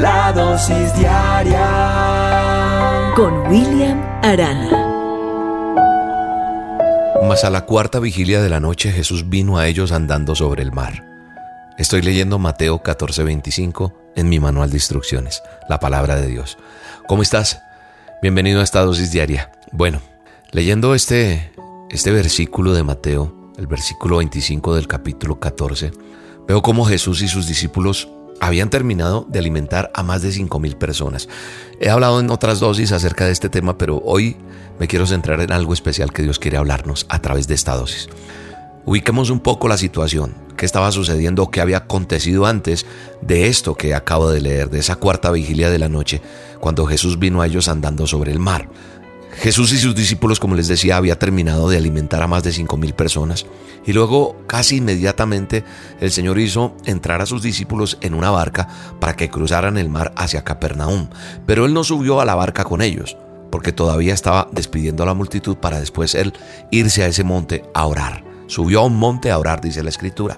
La dosis diaria con William Arana. Mas a la cuarta vigilia de la noche Jesús vino a ellos andando sobre el mar. Estoy leyendo Mateo 14:25 en mi manual de instrucciones, la palabra de Dios. ¿Cómo estás? Bienvenido a esta dosis diaria. Bueno, leyendo este, este versículo de Mateo, el versículo 25 del capítulo 14, veo cómo Jesús y sus discípulos habían terminado de alimentar a más de 5.000 personas. He hablado en otras dosis acerca de este tema, pero hoy me quiero centrar en algo especial que Dios quiere hablarnos a través de esta dosis. Ubiquemos un poco la situación, qué estaba sucediendo, qué había acontecido antes de esto que acabo de leer, de esa cuarta vigilia de la noche, cuando Jesús vino a ellos andando sobre el mar. Jesús y sus discípulos, como les decía, había terminado de alimentar a más de cinco mil personas. Y luego, casi inmediatamente, el Señor hizo entrar a sus discípulos en una barca para que cruzaran el mar hacia Capernaum. Pero Él no subió a la barca con ellos, porque todavía estaba despidiendo a la multitud para después Él irse a ese monte a orar. Subió a un monte a orar, dice la Escritura.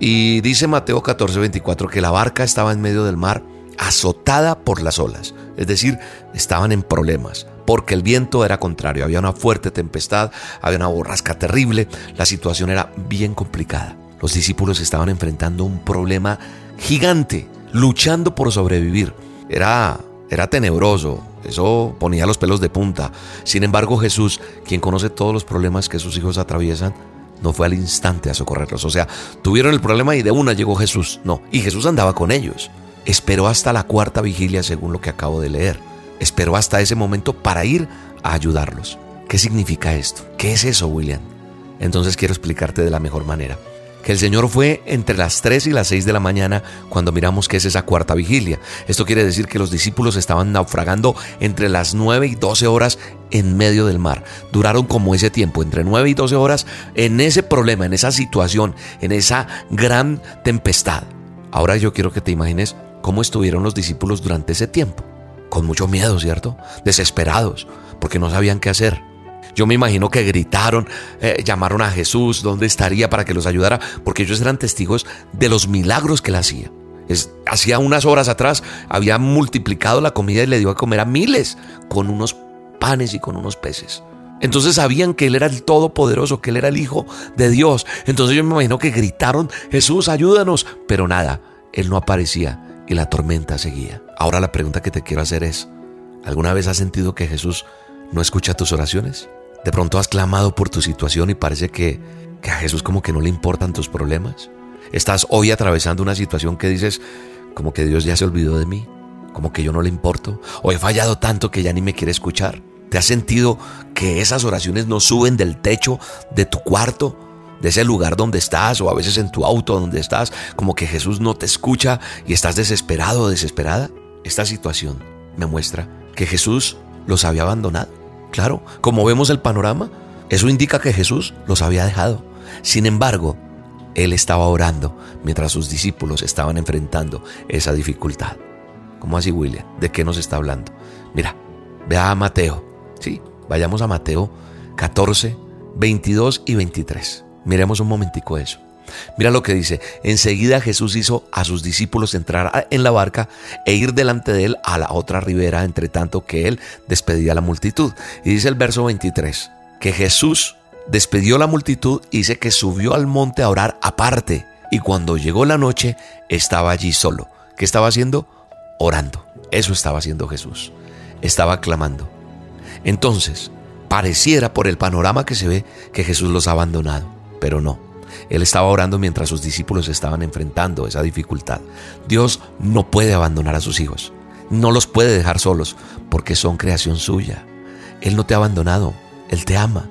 Y dice Mateo 14, 24 que la barca estaba en medio del mar azotada por las olas. Es decir, estaban en problemas porque el viento era contrario, había una fuerte tempestad, había una borrasca terrible, la situación era bien complicada. Los discípulos estaban enfrentando un problema gigante, luchando por sobrevivir. Era, era tenebroso, eso ponía los pelos de punta. Sin embargo, Jesús, quien conoce todos los problemas que sus hijos atraviesan, no fue al instante a socorrerlos. O sea, tuvieron el problema y de una llegó Jesús. No, y Jesús andaba con ellos. Esperó hasta la cuarta vigilia, según lo que acabo de leer esperó hasta ese momento para ir a ayudarlos. ¿Qué significa esto? ¿Qué es eso, William? Entonces quiero explicarte de la mejor manera. Que el Señor fue entre las 3 y las 6 de la mañana cuando miramos que es esa cuarta vigilia. Esto quiere decir que los discípulos estaban naufragando entre las 9 y 12 horas en medio del mar. Duraron como ese tiempo, entre 9 y 12 horas, en ese problema, en esa situación, en esa gran tempestad. Ahora yo quiero que te imagines cómo estuvieron los discípulos durante ese tiempo con mucho miedo, ¿cierto? Desesperados, porque no sabían qué hacer. Yo me imagino que gritaron, eh, llamaron a Jesús, ¿dónde estaría para que los ayudara? Porque ellos eran testigos de los milagros que él hacía. hacía unas horas atrás había multiplicado la comida y le dio a comer a miles con unos panes y con unos peces. Entonces sabían que Él era el Todopoderoso, que Él era el Hijo de Dios. Entonces yo me imagino que gritaron, Jesús, ayúdanos. Pero nada, Él no aparecía y la tormenta seguía. Ahora la pregunta que te quiero hacer es, ¿alguna vez has sentido que Jesús no escucha tus oraciones? De pronto has clamado por tu situación y parece que, a Jesús como que no le importan tus problemas. Estás hoy atravesando una situación que dices, como que Dios ya se olvidó de mí, como que yo no le importo, o he fallado tanto que ya ni me quiere escuchar. ¿Te has sentido que esas oraciones no suben del techo de tu cuarto? de ese lugar donde estás o a veces en tu auto donde estás, como que Jesús no te escucha y estás desesperado o desesperada. Esta situación me muestra que Jesús los había abandonado. Claro, como vemos el panorama, eso indica que Jesús los había dejado. Sin embargo, Él estaba orando mientras sus discípulos estaban enfrentando esa dificultad. ¿Cómo así, William? ¿De qué nos está hablando? Mira, vea a Mateo. Sí, vayamos a Mateo 14, 22 y 23. Miremos un momentico eso. Mira lo que dice. Enseguida Jesús hizo a sus discípulos entrar en la barca e ir delante de él a la otra ribera, entre tanto que él despedía a la multitud. Y dice el verso 23, que Jesús despidió a la multitud y dice que subió al monte a orar aparte. Y cuando llegó la noche, estaba allí solo. ¿Qué estaba haciendo? Orando. Eso estaba haciendo Jesús. Estaba clamando. Entonces, pareciera por el panorama que se ve que Jesús los ha abandonado pero no. Él estaba orando mientras sus discípulos estaban enfrentando esa dificultad. Dios no puede abandonar a sus hijos. No los puede dejar solos porque son creación suya. Él no te ha abandonado. Él te ama.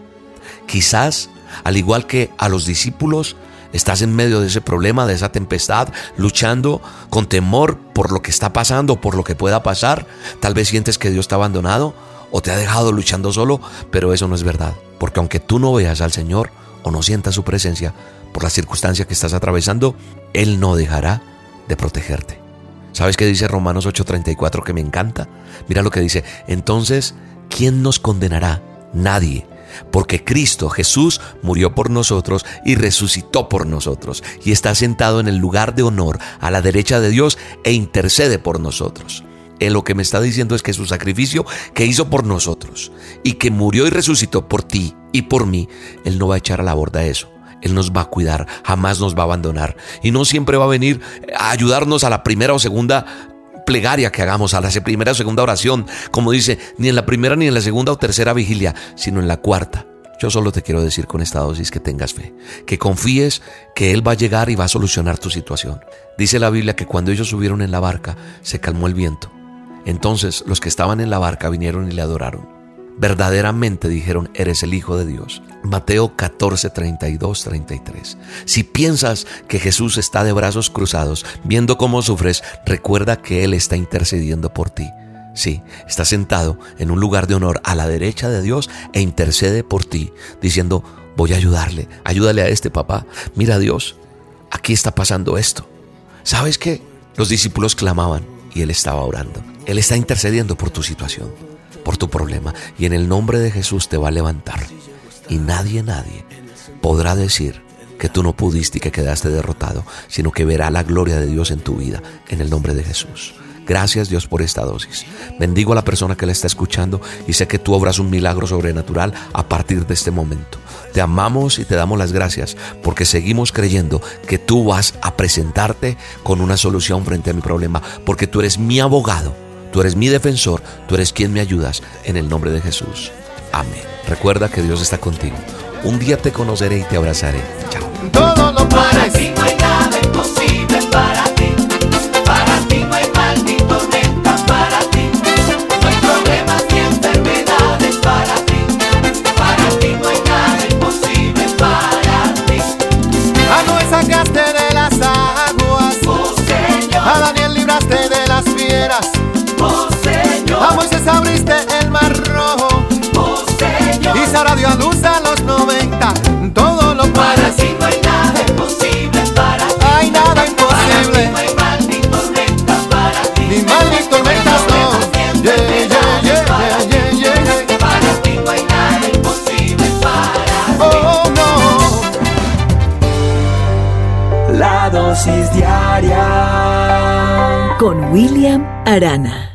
Quizás, al igual que a los discípulos, Estás en medio de ese problema, de esa tempestad, luchando con temor por lo que está pasando, por lo que pueda pasar. Tal vez sientes que Dios te ha abandonado o te ha dejado luchando solo, pero eso no es verdad. Porque aunque tú no veas al Señor o no sientas su presencia por la circunstancia que estás atravesando, Él no dejará de protegerte. ¿Sabes qué dice Romanos 8:34 que me encanta? Mira lo que dice, entonces, ¿quién nos condenará? Nadie porque Cristo Jesús murió por nosotros y resucitó por nosotros, y está sentado en el lugar de honor a la derecha de Dios e intercede por nosotros. Él lo que me está diciendo es que su sacrificio que hizo por nosotros y que murió y resucitó por ti y por mí, Él no va a echar a la borda eso. Él nos va a cuidar, jamás nos va a abandonar. Y no siempre va a venir a ayudarnos a la primera o segunda plegaria que hagamos, a la primera o segunda oración, como dice, ni en la primera ni en la segunda o tercera vigilia, sino en la cuarta. Yo solo te quiero decir con esta dosis que tengas fe, que confíes que Él va a llegar y va a solucionar tu situación. Dice la Biblia que cuando ellos subieron en la barca, se calmó el viento. Entonces los que estaban en la barca vinieron y le adoraron verdaderamente dijeron, eres el Hijo de Dios. Mateo 14, 32, 33. Si piensas que Jesús está de brazos cruzados, viendo cómo sufres, recuerda que Él está intercediendo por ti. Sí, está sentado en un lugar de honor a la derecha de Dios e intercede por ti, diciendo, voy a ayudarle, ayúdale a este papá. Mira Dios, aquí está pasando esto. ¿Sabes qué? Los discípulos clamaban y Él estaba orando. Él está intercediendo por tu situación por tu problema y en el nombre de Jesús te va a levantar. Y nadie, nadie podrá decir que tú no pudiste y que quedaste derrotado, sino que verá la gloria de Dios en tu vida, en el nombre de Jesús. Gracias Dios por esta dosis. Bendigo a la persona que la está escuchando y sé que tú obras un milagro sobrenatural a partir de este momento. Te amamos y te damos las gracias porque seguimos creyendo que tú vas a presentarte con una solución frente a mi problema, porque tú eres mi abogado Tú eres mi defensor, tú eres quien me ayudas en el nombre de Jesús. Amén. Recuerda que Dios está contigo. Un día te conoceré y te abrazaré. Chao. Abriste el mar rojo. oh Señor. Y Sara dio a luz a los 90. Todo lo Para para ti no hay nada imposible para ti. Hay nada Para ti imposible. no hay mal ni tormenta para ti. Ni mal ni tormentas, no. Yeah, yeah, yeah, yeah, yeah, yeah. Para ti no hay nada imposible para ti. Oh, no. La dosis diaria con William Arana.